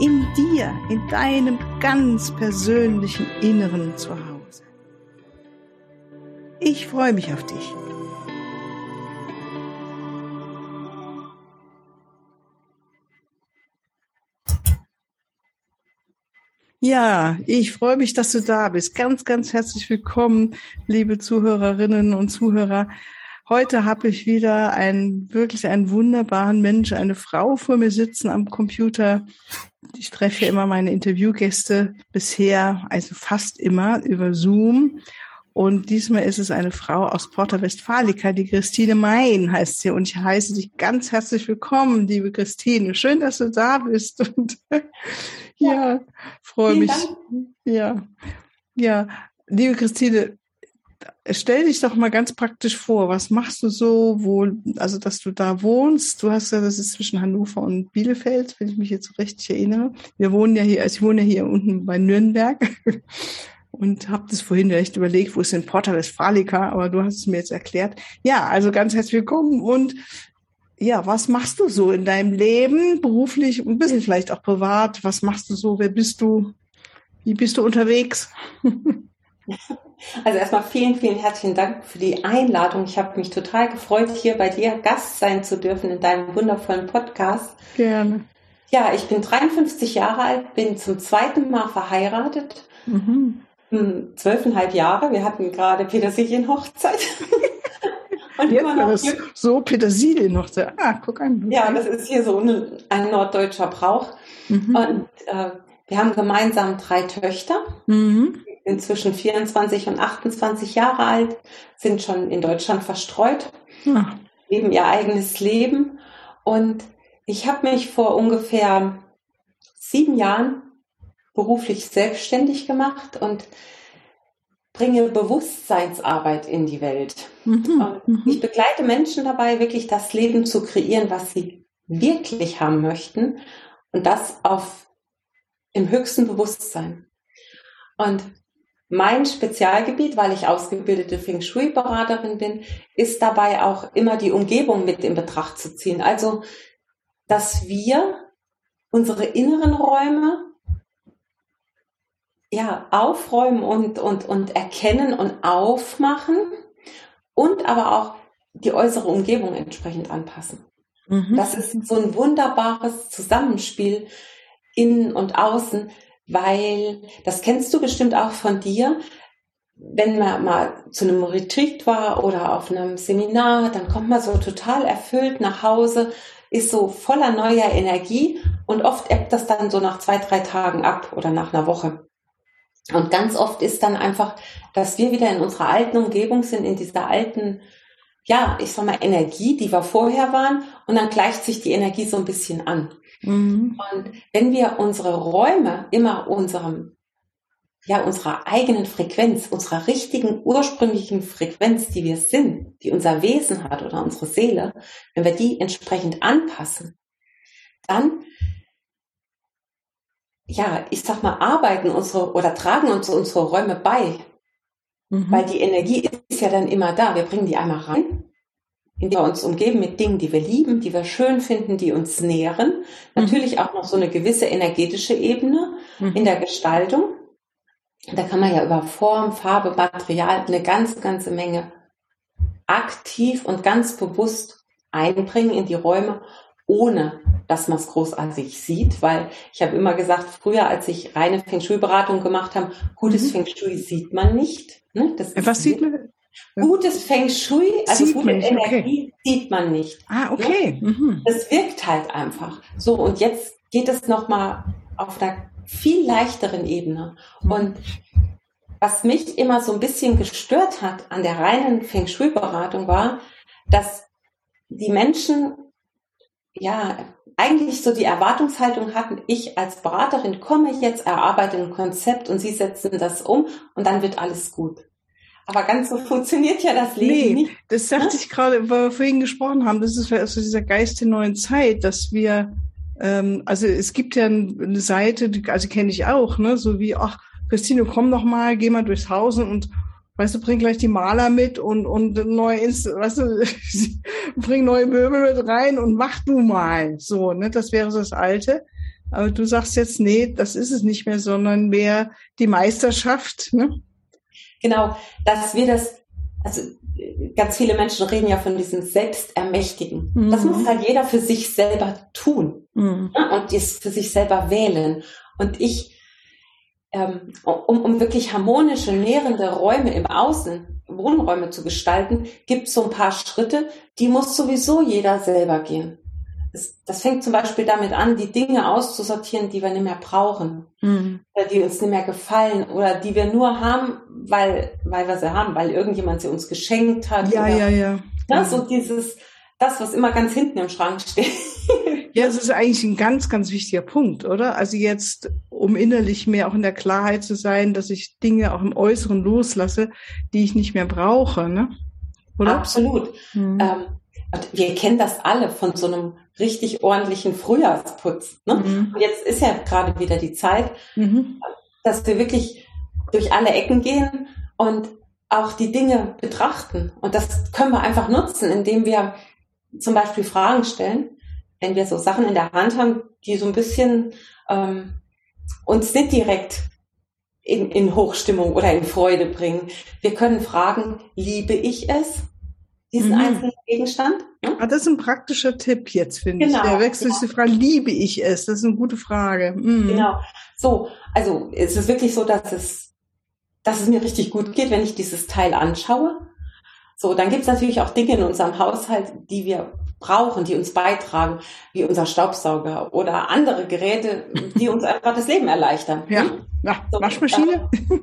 In dir, in deinem ganz persönlichen Inneren zu Hause. Ich freue mich auf dich. Ja, ich freue mich, dass du da bist. Ganz, ganz herzlich willkommen, liebe Zuhörerinnen und Zuhörer. Heute habe ich wieder einen, wirklich einen wunderbaren Mensch, eine Frau vor mir sitzen am Computer. Ich treffe ja immer meine Interviewgäste bisher, also fast immer über Zoom. Und diesmal ist es eine Frau aus Porta Westfalica, die Christine Mein heißt sie. Und ich heiße dich ganz herzlich willkommen, liebe Christine. Schön, dass du da bist. Und ja, ja freue mich. Dank. Ja, ja, liebe Christine, stell dich doch mal ganz praktisch vor. Was machst du so, wo, also, dass du da wohnst? Du hast ja, das ist zwischen Hannover und Bielefeld, wenn ich mich jetzt richtig erinnere. Wir wohnen ja hier, also ich wohne ja hier unten bei Nürnberg und habe das vorhin echt überlegt, wo ist denn Porta Westfalica, aber du hast es mir jetzt erklärt. Ja, also ganz herzlich willkommen und ja, was machst du so in deinem Leben, beruflich, ein bisschen vielleicht auch privat? Was machst du so? Wer bist du? Wie bist du unterwegs? Also erstmal vielen, vielen herzlichen Dank für die Einladung. Ich habe mich total gefreut, hier bei dir Gast sein zu dürfen in deinem wundervollen Podcast. Gerne. Ja, ich bin 53 Jahre alt, bin zum zweiten Mal verheiratet. Mhm. Hm, zwölfeinhalb Jahre. Wir hatten gerade Petersilienhochzeit. Und Jetzt noch das so Petersilienhochzeit. Ah, guck an. Ja, das ist hier so ein, ein norddeutscher Brauch. Mhm. Und äh, wir haben gemeinsam drei Töchter. Mhm. Inzwischen 24 und 28 Jahre alt, sind schon in Deutschland verstreut, ja. leben ihr eigenes Leben. Und ich habe mich vor ungefähr sieben Jahren beruflich selbstständig gemacht und bringe Bewusstseinsarbeit in die Welt. Mhm, mhm, ich begleite Menschen dabei, wirklich das Leben zu kreieren, was sie wirklich haben möchten und das auf im höchsten Bewusstsein. Und mein Spezialgebiet, weil ich ausgebildete Feng Shui-Beraterin bin, ist dabei auch immer die Umgebung mit in Betracht zu ziehen. Also, dass wir unsere inneren Räume ja, aufräumen und, und, und erkennen und aufmachen und aber auch die äußere Umgebung entsprechend anpassen. Mhm. Das ist so ein wunderbares Zusammenspiel innen und außen, weil das kennst du bestimmt auch von dir. Wenn man mal zu einem Retreat war oder auf einem Seminar, dann kommt man so total erfüllt nach Hause, ist so voller neuer Energie und oft ebbt das dann so nach zwei, drei Tagen ab oder nach einer Woche. Und ganz oft ist dann einfach, dass wir wieder in unserer alten Umgebung sind, in dieser alten, ja, ich sag mal, Energie, die wir vorher waren, und dann gleicht sich die Energie so ein bisschen an. Mhm. Und wenn wir unsere Räume immer unserem, ja, unserer eigenen Frequenz, unserer richtigen ursprünglichen Frequenz, die wir sind, die unser Wesen hat oder unsere Seele, wenn wir die entsprechend anpassen, dann ja, ich sag mal, arbeiten unsere oder tragen uns unsere Räume bei. Mhm. Weil die Energie ist ja dann immer da. Wir bringen die einmal rein, indem wir uns umgeben mit Dingen, die wir lieben, die wir schön finden, die uns nähren. Mhm. Natürlich auch noch so eine gewisse energetische Ebene mhm. in der Gestaltung. Da kann man ja über Form, Farbe, Material eine ganze, ganze Menge aktiv und ganz bewusst einbringen in die Räume, ohne dass man es großartig sieht, weil ich habe immer gesagt, früher, als ich reine Feng Shui-Beratung gemacht habe, gutes mhm. Feng Shui sieht man nicht. Ne? Das Was sieht man? Gutes Feng Shui, also sieht gute Energie, okay. sieht man nicht. Ah, okay. Ne? Mhm. Das wirkt halt einfach. So, und jetzt geht es nochmal auf einer viel leichteren Ebene. Mhm. Und was mich immer so ein bisschen gestört hat an der reinen Feng Shui-Beratung war, dass die Menschen ja, eigentlich so die Erwartungshaltung hatten, ich als Beraterin komme jetzt, erarbeite ein Konzept und Sie setzen das um und dann wird alles gut. Aber ganz so funktioniert ja das Leben nee, nicht. Das sagte ja? ich gerade, weil wir vorhin gesprochen haben, das ist also dieser Geist der neuen Zeit, dass wir, ähm, also es gibt ja eine Seite, also kenne ich auch, ne, so wie, ach, Christine, komm doch mal, geh mal durchs Haus und weißt du, bring gleich die Maler mit und, und neue, weißt du, bring neue Möbel mit rein und mach du mal. So, ne, das wäre so das Alte. Aber du sagst jetzt, nee, das ist es nicht mehr, sondern mehr die Meisterschaft, ne? Genau, dass wir das, also ganz viele Menschen reden ja von diesem Selbstermächtigen. Mhm. Das muss halt jeder für sich selber tun mhm. und das für sich selber wählen. Und ich, ähm, um, um wirklich harmonische, nährende Räume im Außen, Wohnräume zu gestalten, gibt es so ein paar Schritte, die muss sowieso jeder selber gehen das, das fängt zum Beispiel damit an, die Dinge auszusortieren, die wir nicht mehr brauchen, mhm. oder die uns nicht mehr gefallen oder die wir nur haben, weil, weil wir sie haben, weil irgendjemand sie uns geschenkt hat. Ja, oder, ja, ja. Das ja. und dieses, das, was immer ganz hinten im Schrank steht. Ja, es ist eigentlich ein ganz, ganz wichtiger Punkt, oder? Also jetzt, um innerlich mehr auch in der Klarheit zu sein, dass ich Dinge auch im Äußeren loslasse, die ich nicht mehr brauche, ne? Oder? Absolut. Mhm. Ähm, und wir kennen das alle von so einem richtig ordentlichen Frühjahrsputz. Ne? Mhm. Und jetzt ist ja gerade wieder die Zeit, mhm. dass wir wirklich durch alle Ecken gehen und auch die Dinge betrachten. Und das können wir einfach nutzen, indem wir zum Beispiel Fragen stellen, wenn wir so Sachen in der Hand haben, die so ein bisschen ähm, uns nicht direkt in, in Hochstimmung oder in Freude bringen. Wir können fragen, liebe ich es? Diesen mhm. einzelnen Gegenstand. Ne? Ah, das ist ein praktischer Tipp jetzt, finde genau, ich. Der wechselste genau. Frage, liebe ich es? Das ist eine gute Frage. Mhm. Genau. So, also es ist wirklich so, dass es, dass es mir richtig gut geht, wenn ich dieses Teil anschaue. So, dann gibt es natürlich auch Dinge in unserem Haushalt, die wir brauchen, die uns beitragen, wie unser Staubsauger oder andere Geräte, die uns einfach das Leben erleichtern. Ja, ja. So, Waschmaschine. Äh,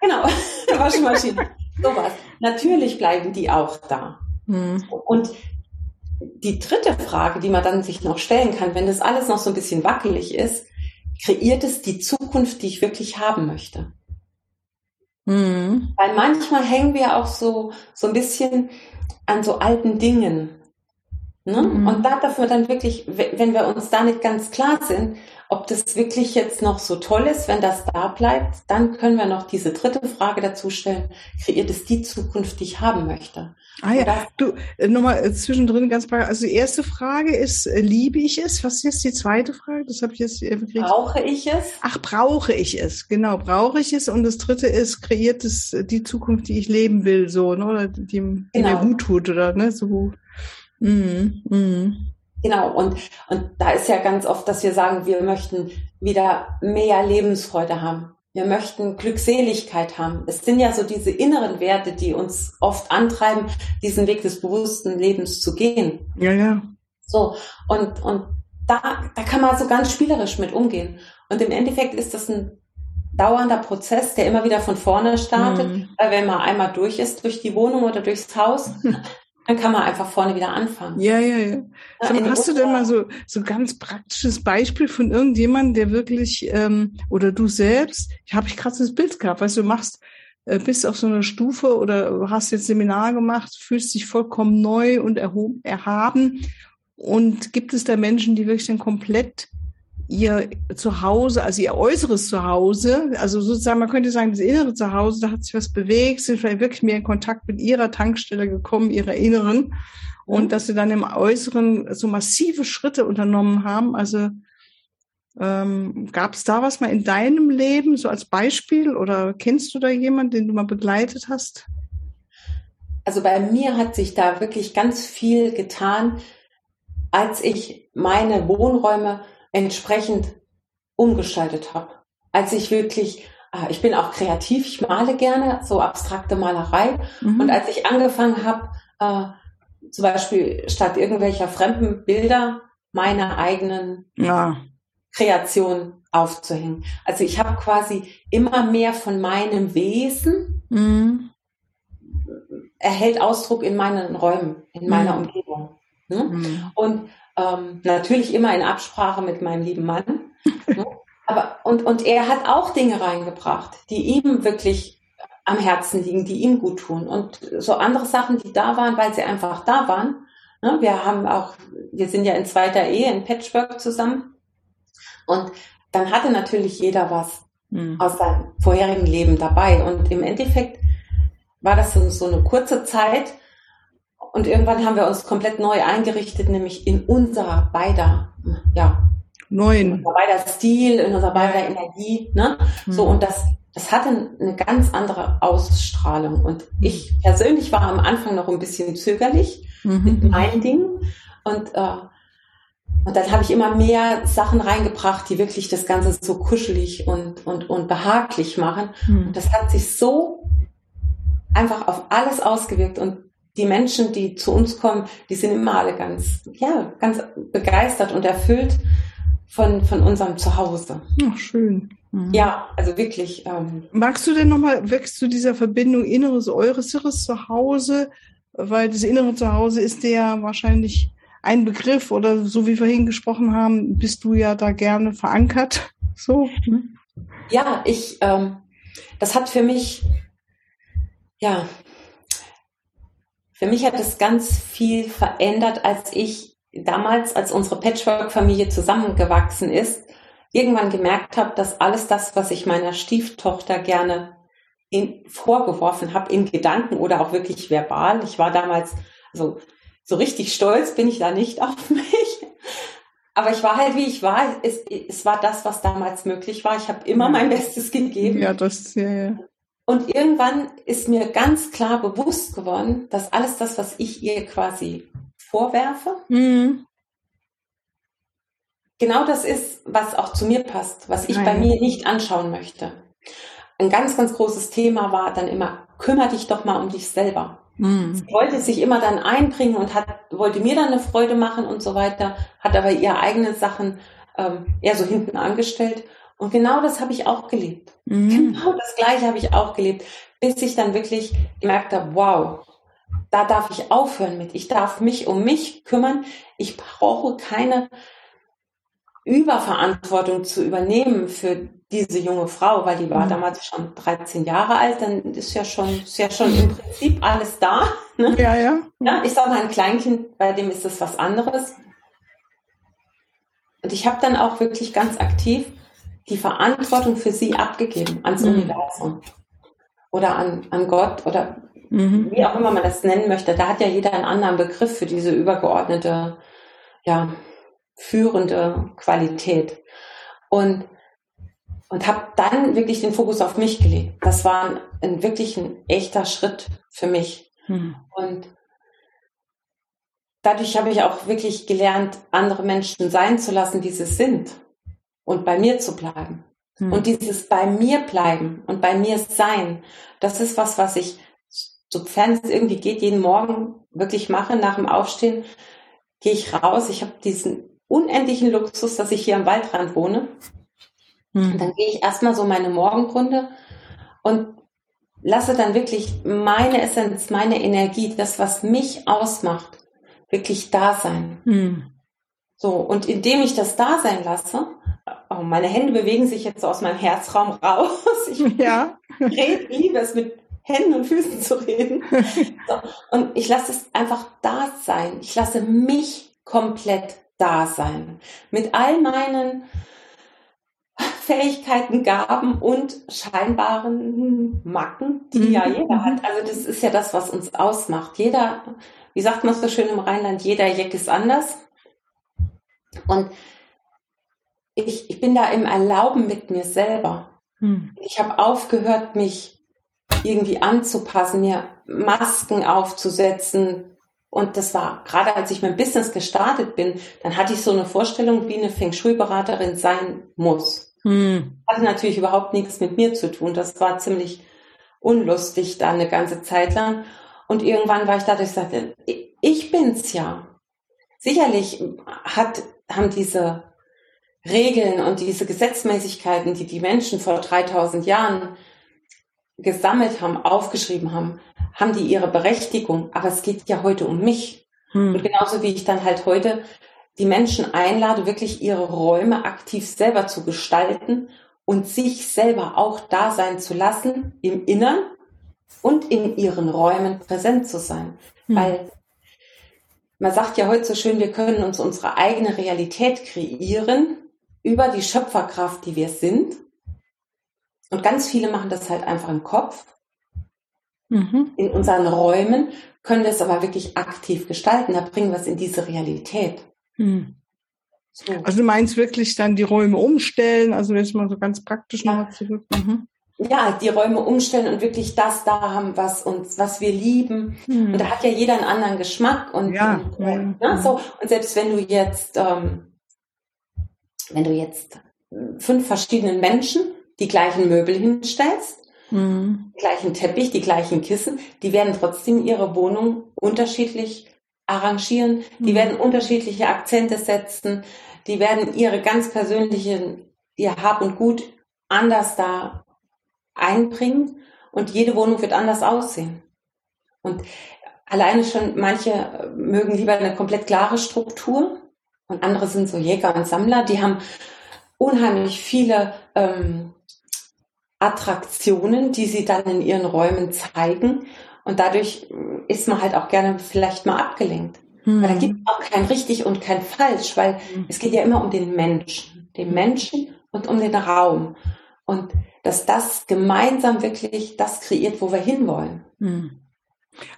genau, Waschmaschine. Sowas. Natürlich bleiben die auch da. Mhm. Und die dritte Frage, die man dann sich noch stellen kann, wenn das alles noch so ein bisschen wackelig ist, kreiert es die Zukunft, die ich wirklich haben möchte? Mhm. Weil manchmal hängen wir auch so, so ein bisschen an so alten Dingen. Ne? Mhm. Und da dürfen wir dann wirklich, wenn wir uns da nicht ganz klar sind, ob das wirklich jetzt noch so toll ist, wenn das da bleibt, dann können wir noch diese dritte Frage dazu stellen. Kreiert es die Zukunft, die ich haben möchte? Ah ja, du, äh, nochmal äh, zwischendrin ganz paar, also die erste Frage ist, äh, liebe ich es? Was ist jetzt die zweite Frage? Das habe ich jetzt gekriegt. Brauche ich es? Ach, brauche ich es? Genau, brauche ich es? Und das dritte ist, kreiert es die Zukunft, die ich leben will, so, ne? Oder die, die genau. mir gut tut, oder, ne? So. Mhm. Mhm. Genau, und, und da ist ja ganz oft, dass wir sagen, wir möchten wieder mehr Lebensfreude haben. Wir möchten Glückseligkeit haben. Es sind ja so diese inneren Werte, die uns oft antreiben, diesen Weg des bewussten Lebens zu gehen. Ja, ja. So, und, und da, da kann man so ganz spielerisch mit umgehen. Und im Endeffekt ist das ein dauernder Prozess, der immer wieder von vorne startet, mhm. weil wenn man einmal durch ist, durch die Wohnung oder durchs Haus, Dann kann man einfach vorne wieder anfangen. Ja, ja, ja. Mal, hast du denn mal so so ganz praktisches Beispiel von irgendjemandem, der wirklich ähm, oder du selbst? Ich habe ich gerade das Bild gehabt, weißt du, machst äh, bist auf so einer Stufe oder hast jetzt Seminar gemacht, fühlst dich vollkommen neu und erhoben, erhaben und gibt es da Menschen, die wirklich dann komplett ihr Zuhause, also ihr äußeres Zuhause, also sozusagen, man könnte sagen, das innere Zuhause, da hat sich was bewegt, sind vielleicht wirklich mehr in Kontakt mit ihrer Tankstelle gekommen, ihrer inneren, und mhm. dass sie dann im Äußeren so massive Schritte unternommen haben. Also ähm, gab es da was mal in deinem Leben, so als Beispiel, oder kennst du da jemanden, den du mal begleitet hast? Also bei mir hat sich da wirklich ganz viel getan, als ich meine Wohnräume entsprechend umgestaltet habe. Als ich wirklich, äh, ich bin auch kreativ, ich male gerne, so abstrakte Malerei. Mhm. Und als ich angefangen habe, äh, zum Beispiel statt irgendwelcher fremden Bilder meine eigenen ja. Kreationen aufzuhängen. Also ich habe quasi immer mehr von meinem Wesen mhm. erhält Ausdruck in meinen Räumen, in meiner mhm. Umgebung. Ne? Mhm. Und Ähm, natürlich immer in Absprache mit meinem lieben Mann. Ne? Aber, und, und er hat auch Dinge reingebracht, die ihm wirklich am Herzen liegen, die ihm gut tun. Und so andere Sachen, die da waren, weil sie einfach da waren. Ne? Wir haben auch, wir sind ja in zweiter Ehe, in Patchwork zusammen. Und dann hatte natürlich jeder was mhm. aus seinem vorherigen Leben dabei. Und im Endeffekt war das so, so eine kurze Zeit. Und irgendwann haben wir uns komplett neu eingerichtet, nämlich in unserer beider, ja, neuen, unser beider Stil, in unserer beider Energie, ne? Mhm. So, und das, das hatte eine ganz andere Ausstrahlung. Und ich persönlich war am Anfang noch ein bisschen zögerlich mhm. mit meinen Dingen. Und äh, und dann habe ich immer mehr Sachen reingebracht, die wirklich das Ganze so kuschelig und, und, und behaglich machen. Mhm. Und das hat sich so einfach auf alles ausgewirkt. Und die Menschen, die zu uns kommen, die sind immer alle ganz, ja, ganz begeistert und erfüllt von, von unserem Zuhause. Ach, schön. Mhm. Ja, also wirklich. Ähm, Magst du denn nochmal weg zu dieser Verbindung Inneres, Äußeres Zuhause? Weil das innere Zuhause ist ja wahrscheinlich ein Begriff oder so wie wir vorhin gesprochen haben, bist du ja da gerne verankert. So. Ne? Ja, ich, ähm, das hat für mich, ja, für mich hat es ganz viel verändert, als ich damals, als unsere Patchwork-Familie zusammengewachsen ist, irgendwann gemerkt habe, dass alles das, was ich meiner Stieftochter gerne in, vorgeworfen habe, in Gedanken oder auch wirklich verbal, ich war damals, also so richtig stolz bin ich da nicht auf mich. Aber ich war halt, wie ich war. Es, es war das, was damals möglich war. Ich habe immer mein Bestes gegeben. Ja, das, ja, ja. Und irgendwann ist mir ganz klar bewusst geworden, dass alles das, was ich ihr quasi vorwerfe, mhm. genau das ist, was auch zu mir passt, was ich Nein. bei mir nicht anschauen möchte. Ein ganz, ganz großes Thema war dann immer, kümmere dich doch mal um dich selber. Mhm. Sie wollte sich immer dann einbringen und hat, wollte mir dann eine Freude machen und so weiter, hat aber ihre eigenen Sachen ähm, eher so hinten angestellt. Und genau das habe ich auch gelebt. Mhm. Genau das Gleiche habe ich auch gelebt, bis ich dann wirklich gemerkt habe, wow, da darf ich aufhören mit. Ich darf mich um mich kümmern. Ich brauche keine Überverantwortung zu übernehmen für diese junge Frau, weil die war mhm. damals schon 13 Jahre alt, dann ist ja schon, ist ja schon im Prinzip alles da. Ne? Ja, ja. ja ich sage mal, ein Kleinkind, bei dem ist das was anderes. Und ich habe dann auch wirklich ganz aktiv die Verantwortung für sie abgegeben ans mhm. Universum oder an, an Gott oder mhm. wie auch immer man das nennen möchte. Da hat ja jeder einen anderen Begriff für diese übergeordnete, ja, führende Qualität. Und und habe dann wirklich den Fokus auf mich gelegt. Das war ein, ein wirklich ein echter Schritt für mich. Hm. Und dadurch habe ich auch wirklich gelernt, andere Menschen sein zu lassen, wie sie sind und bei mir zu bleiben. Hm. Und dieses bei mir bleiben und bei mir sein, das ist was, was ich, sofern es irgendwie geht, jeden Morgen wirklich mache nach dem Aufstehen, gehe ich raus. Ich habe diesen unendlichen Luxus, dass ich hier am Waldrand wohne. Mhm. Dann gehe ich erstmal so meine Morgenrunde und lasse dann wirklich meine Essenz, meine Energie, das, was mich ausmacht, wirklich da sein. Mhm. So, und indem ich das da sein lasse, oh, meine Hände bewegen sich jetzt so aus meinem Herzraum raus. Ich ja. rede, liebe es mit Händen und Füßen zu reden. So, und ich lasse es einfach da sein. Ich lasse mich komplett da sein. Mit all meinen Fähigkeiten, Gaben und scheinbaren Macken, die mhm. ja jeder hat. Also das ist ja das, was uns ausmacht. Jeder, wie sagt man so schön im Rheinland, jeder Jeck ist anders. Und ich, ich bin da im Erlauben mit mir selber. Mhm. Ich habe aufgehört, mich irgendwie anzupassen, mir Masken aufzusetzen. Und das war gerade als ich mein Business gestartet bin, dann hatte ich so eine Vorstellung, wie eine Feng Shui-Beraterin sein muss. Hm. Hatte natürlich überhaupt nichts mit mir zu tun. Das war ziemlich unlustig da eine ganze Zeit lang. Und irgendwann war ich da, dass ich sagte, ich bin's ja. Sicherlich hat, haben diese Regeln und diese Gesetzmäßigkeiten, die die Menschen vor 3000 Jahren gesammelt haben, aufgeschrieben haben, haben die ihre Berechtigung. Aber es geht ja heute um mich. Hm. Und genauso wie ich dann halt heute die Menschen einlade, wirklich ihre Räume aktiv selber zu gestalten und sich selber auch da sein zu lassen, im Innern und in ihren Räumen präsent zu sein. Mhm. Weil man sagt ja heute so schön, wir können uns unsere eigene Realität kreieren über die Schöpferkraft, die wir sind. Und ganz viele machen das halt einfach im Kopf. Mhm. In unseren Räumen können wir es aber wirklich aktiv gestalten. Da bringen wir es in diese Realität. Mhm. So. Also du meinst wirklich dann die Räume umstellen, also jetzt mal so ganz praktisch ja. nochmal zurück. Mhm. Ja, die Räume umstellen und wirklich das da haben, was uns, was wir lieben. Mhm. Und da hat ja jeder einen anderen Geschmack und, ja. und, ja. Ne, so. und selbst wenn du jetzt, ähm, wenn du jetzt fünf verschiedenen Menschen die gleichen Möbel hinstellst, mhm. gleichen Teppich, die gleichen Kissen, die werden trotzdem ihre Wohnung unterschiedlich arrangieren, die mhm. werden unterschiedliche Akzente setzen, die werden ihre ganz persönlichen, ihr Hab und Gut anders da einbringen und jede Wohnung wird anders aussehen. Und alleine schon, manche mögen lieber eine komplett klare Struktur und andere sind so Jäger und Sammler, die haben unheimlich viele ähm, Attraktionen, die sie dann in ihren Räumen zeigen. Und dadurch ist man halt auch gerne vielleicht mal abgelenkt. Mhm. Weil da gibt es auch kein richtig und kein falsch, weil mhm. es geht ja immer um den Menschen, den Menschen und um den Raum. Und dass das gemeinsam wirklich das kreiert, wo wir hinwollen. Mhm.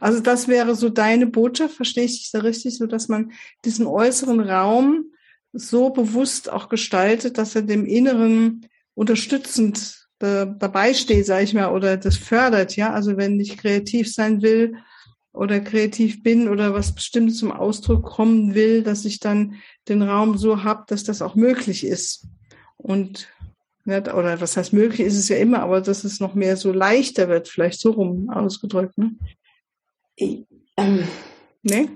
Also das wäre so deine Botschaft, verstehe ich dich da richtig, so dass man diesen äußeren Raum so bewusst auch gestaltet, dass er dem Inneren unterstützend dabei steht, sage ich mal, oder das fördert, ja. Also wenn ich kreativ sein will oder kreativ bin oder was Bestimmtes zum Ausdruck kommen will, dass ich dann den Raum so habe, dass das auch möglich ist. Und oder was heißt möglich ist es ja immer, aber dass es noch mehr so leichter wird, vielleicht so rum ausgedrückt, ne? Ähm, ne?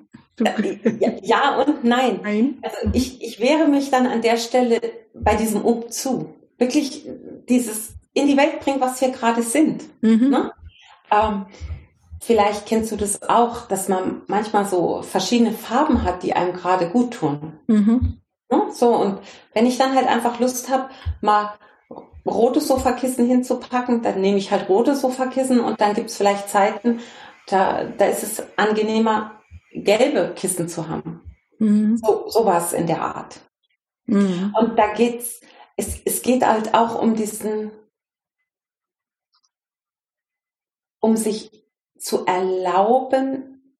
Ja, ja, und nein. nein. Also ich, ich wehre mich dann an der Stelle bei diesem Umzu. Wirklich dieses in die Welt bringen, was wir gerade sind. Mhm. Ne? Ähm, vielleicht kennst du das auch, dass man manchmal so verschiedene Farben hat, die einem gerade gut tun. Mhm. Ne? So, und wenn ich dann halt einfach Lust habe, mal rote Sofakissen hinzupacken, dann nehme ich halt rote Sofakissen und dann gibt es vielleicht Zeiten, da, da ist es angenehmer, gelbe Kissen zu haben. Mhm. So, sowas in der Art. Mhm. Und da geht's, es, es geht halt auch um diesen, um sich zu erlauben,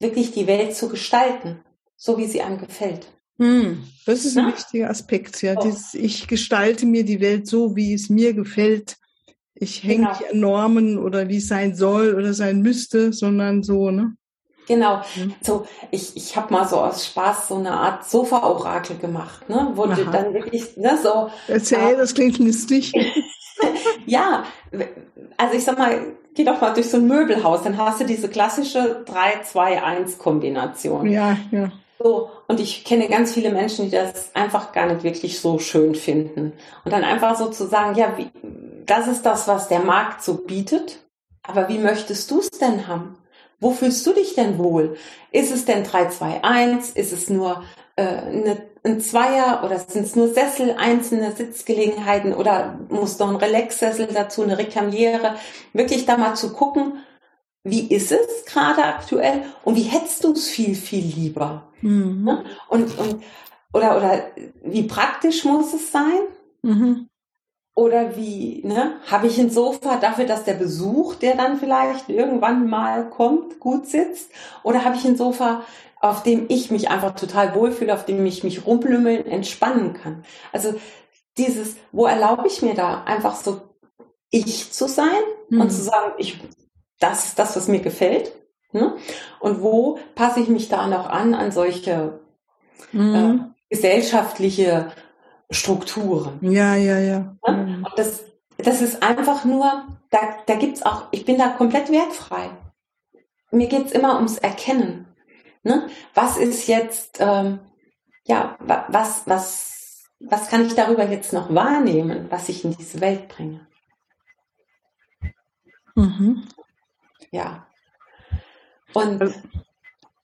wirklich die Welt zu gestalten, so wie sie einem gefällt. Hm, das ist ein ja? wichtiger Aspekt, ja. Oh. Dieses, ich gestalte mir die Welt so, wie es mir gefällt. Ich hänge genau. nicht an Normen oder wie es sein soll oder sein müsste, sondern so, ne? Genau. Mhm. So, ich, ich habe mal so aus Spaß so eine Art Sofa-Orakel gemacht, ne? Wo du dann wirklich, ne, so. Erzähl, äh, das klingt lustig. ja, also ich sag mal, geh doch mal durch so ein Möbelhaus, dann hast du diese klassische 3-2-1-Kombination. Ja, ja. So, und ich kenne ganz viele Menschen, die das einfach gar nicht wirklich so schön finden. Und dann einfach so zu sagen, ja, wie, das ist das, was der Markt so bietet, aber wie möchtest du es denn haben? Wo fühlst du dich denn wohl? Ist es denn 3-2-1? Ist es nur äh, eine ein Zweier oder sind es nur Sessel, einzelne Sitzgelegenheiten oder muss noch ein Relax-Sessel dazu, eine Rekamiere? Wirklich da mal zu gucken, wie ist es gerade aktuell und wie hättest du es viel, viel lieber? Mhm. Ne? Und, und, oder, oder wie praktisch muss es sein? Mhm. Oder wie, ne, habe ich ein Sofa dafür, dass der Besuch, der dann vielleicht irgendwann mal kommt, gut sitzt? Oder habe ich ein Sofa, auf dem ich mich einfach total wohlfühle, auf dem ich mich rumlümmeln, entspannen kann. Also dieses, wo erlaube ich mir da einfach so ich zu sein mhm. und zu sagen, ich, das ist das, was mir gefällt. Ne? Und wo passe ich mich da noch an, an solche mhm. äh, gesellschaftliche Strukturen. Ja, ja, ja. Ne? Mhm. Und das, das ist einfach nur, da, da gibt's auch, ich bin da komplett wertfrei. Mir geht's immer ums Erkennen. Ne? Was ist jetzt, ähm, ja, was, was, was kann ich darüber jetzt noch wahrnehmen, was ich in diese Welt bringe? Mhm. Ja. Und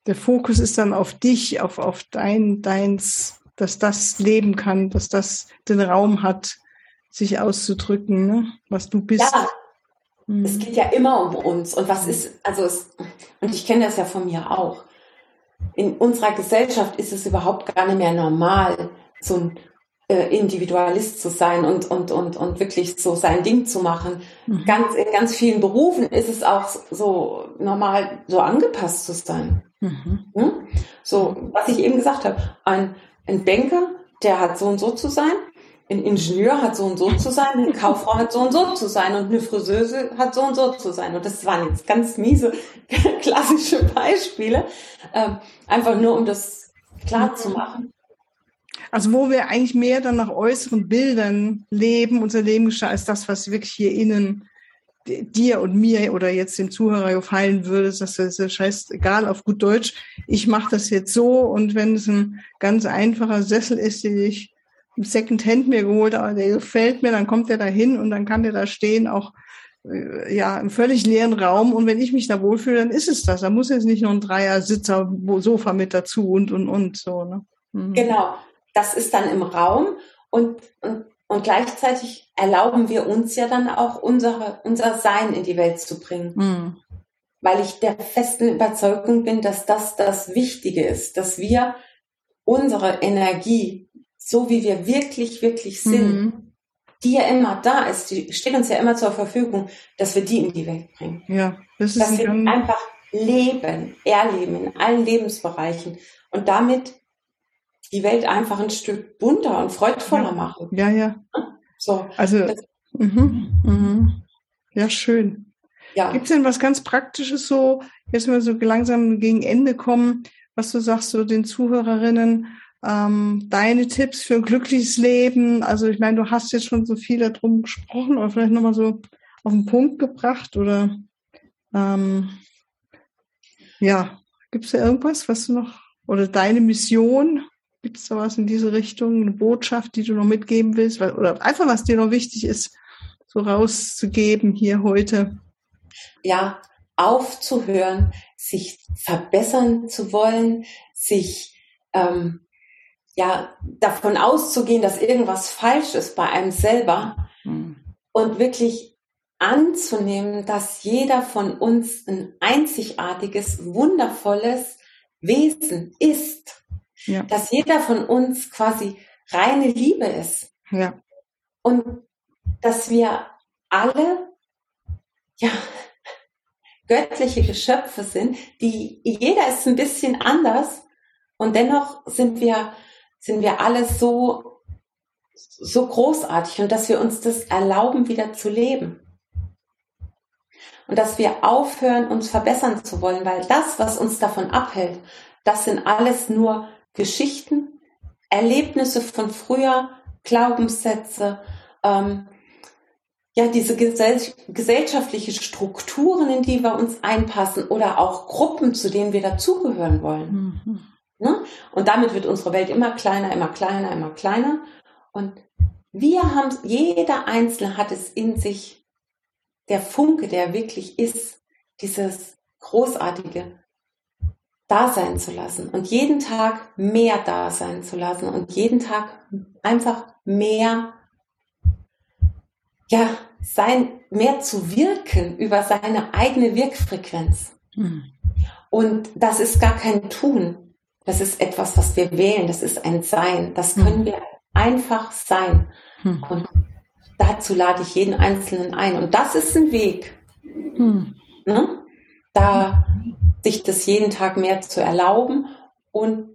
der Fokus ist dann auf dich, auf, auf dein, deins, dass das leben kann, dass das den Raum hat, sich auszudrücken, ne? was du bist. Ja, mhm. es geht ja immer um uns. Und was ist, also es, und ich kenne das ja von mir auch. In unserer Gesellschaft ist es überhaupt gar nicht mehr normal, so ein Individualist zu sein und, und, und, und wirklich so sein Ding zu machen. Mhm. Ganz, in ganz vielen Berufen ist es auch so normal, so angepasst zu sein. Mhm. Hm? So, was ich eben gesagt habe, ein, ein Banker, der hat so und so zu sein, ein Ingenieur hat so und so zu sein, eine Kauffrau hat so und so zu sein und eine Friseuse hat so und so zu sein. Und das waren jetzt ganz miese klassische Beispiele, ähm, einfach nur um das klar zu machen. Also wo wir eigentlich mehr dann nach äußeren Bildern leben, unser Leben geschah, als das, was wirklich hier innen dir und mir oder jetzt dem Zuhörer gefallen würde, dass das ist scheißegal auf gut Deutsch, ich mache das jetzt so und wenn es ein ganz einfacher Sessel ist, den ich im Secondhand mir geholt, aber der gefällt mir, dann kommt der da hin und dann kann der da stehen, auch äh, ja im völlig leeren Raum. Und wenn ich mich da wohlfühle, dann ist es das. Da muss jetzt nicht noch ein Dreier-Sitzer, Sofa mit dazu und und und so. Ne? Mhm. Genau, das ist dann im Raum und, und und gleichzeitig erlauben wir uns ja dann auch unsere, unser Sein in die Welt zu bringen. Mhm. Weil ich der festen Überzeugung bin, dass das das Wichtige ist, dass wir unsere Energie so wie wir wirklich, wirklich sind, mhm. die ja immer da ist, die steht uns ja immer zur Verfügung, dass wir die in die Welt bringen. Ja, das ist dass wir einfach leben, erleben in allen Lebensbereichen und damit die Welt einfach ein Stück bunter und freudvoller ja. machen. Ja, ja. So. Also, mhm, mhm. ja, schön. Ja. Gibt es denn was ganz Praktisches so, jetzt mal so langsam gegen Ende kommen, was du sagst, so den Zuhörerinnen, ähm, deine Tipps für ein glückliches Leben? Also ich meine, du hast jetzt schon so viel darum gesprochen, aber vielleicht nochmal so auf den Punkt gebracht oder ähm, ja, gibt es da irgendwas, was du noch, oder deine Mission? Gibt es da was in diese Richtung, eine Botschaft, die du noch mitgeben willst? Oder einfach, was dir noch wichtig ist, so rauszugeben hier heute? Ja, aufzuhören, sich verbessern zu wollen, sich ähm, ja, davon auszugehen, dass irgendwas falsch ist bei einem selber mhm. und wirklich anzunehmen, dass jeder von uns ein einzigartiges, wundervolles Wesen ist. Ja. Dass jeder von uns quasi reine Liebe ist. Ja. Und dass wir alle, ja, göttliche Geschöpfe sind, die jeder ist ein bisschen anders und dennoch sind wir sind wir alle so, so großartig und dass wir uns das erlauben, wieder zu leben. Und dass wir aufhören, uns verbessern zu wollen, weil das, was uns davon abhält, das sind alles nur Geschichten, Erlebnisse von früher, Glaubenssätze, ähm, ja, diese gesell gesellschaftliche Strukturen, in die wir uns einpassen oder auch Gruppen, zu denen wir dazugehören wollen. Mhm. Ne? Und damit wird unsere Welt immer kleiner, immer kleiner, immer kleiner. Und wir haben, jeder Einzelne hat es in sich, der Funke, der wirklich ist, dieses großartige Dasein zu lassen und jeden Tag mehr Dasein zu lassen und jeden Tag einfach mehr, ja, sein, mehr zu wirken über seine eigene Wirkfrequenz. Mhm. Und das ist gar kein Tun. Das ist etwas, was wir wählen. Das ist ein Sein. Das können hm. wir einfach sein. Hm. Und dazu lade ich jeden Einzelnen ein. Und das ist ein Weg. Hm. Ne? Da sich das jeden Tag mehr zu erlauben und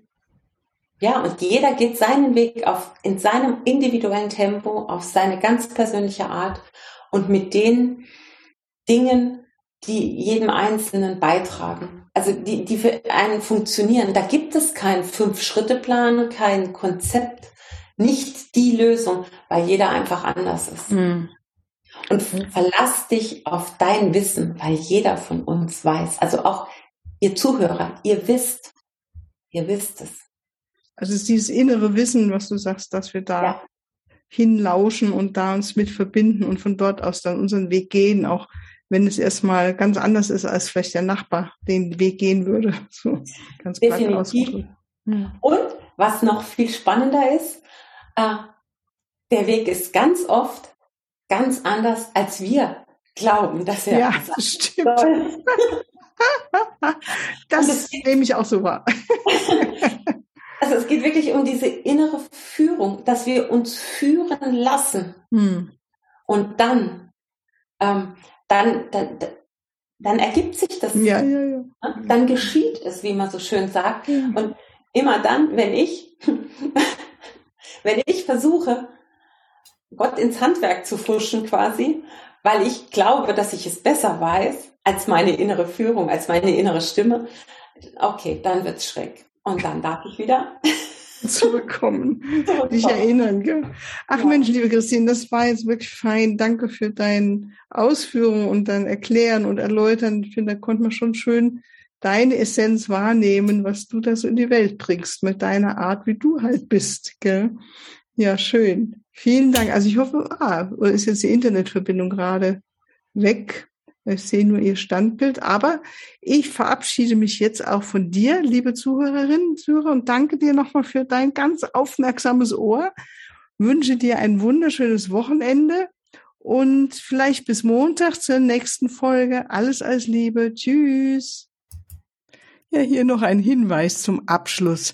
ja, und jeder geht seinen Weg auf, in seinem individuellen Tempo, auf seine ganz persönliche Art und mit den Dingen, die jedem Einzelnen beitragen also die, die für einen funktionieren. Da gibt es keinen Fünf-Schritte-Plan, kein Konzept, nicht die Lösung, weil jeder einfach anders ist. Mhm. Und verlass dich auf dein Wissen, weil jeder von uns weiß. Also auch ihr Zuhörer, ihr wisst, ihr wisst es. Also es ist dieses innere Wissen, was du sagst, dass wir da ja. hinlauschen und da uns mit verbinden und von dort aus dann unseren Weg gehen, auch wenn es erstmal ganz anders ist, als vielleicht der Nachbar den Weg gehen würde. So ganz Definitiv. Hm. Und was noch viel spannender ist, äh, der Weg ist ganz oft ganz anders, als wir glauben, dass er ja, das stimmt. das, das nehme ich auch so wahr. also es geht wirklich um diese innere Führung, dass wir uns führen lassen. Hm. Und dann, ähm, dann, dann, dann ergibt sich das. Ja, ja, ja. Dann geschieht es, wie man so schön sagt. Ja. Und immer dann, wenn ich, wenn ich versuche, Gott ins Handwerk zu fuschen quasi, weil ich glaube, dass ich es besser weiß als meine innere Führung, als meine innere Stimme, okay, dann wird's schräg. Und dann darf ich wieder zurückkommen, dich erinnern. Gell? Ach ja. Mensch, liebe Christine, das war jetzt wirklich fein. Danke für deine Ausführungen und dein Erklären und Erläutern. Ich finde, da konnte man schon schön deine Essenz wahrnehmen, was du da so in die Welt bringst, mit deiner Art, wie du halt bist. Gell? Ja, schön. Vielen Dank. Also ich hoffe, ah, ist jetzt die Internetverbindung gerade weg. Ich sehe nur Ihr Standbild. Aber ich verabschiede mich jetzt auch von dir, liebe Zuhörerinnen, Zuhörer, und danke dir nochmal für dein ganz aufmerksames Ohr. Wünsche dir ein wunderschönes Wochenende und vielleicht bis Montag zur nächsten Folge. Alles als Liebe. Tschüss. Ja, hier noch ein Hinweis zum Abschluss.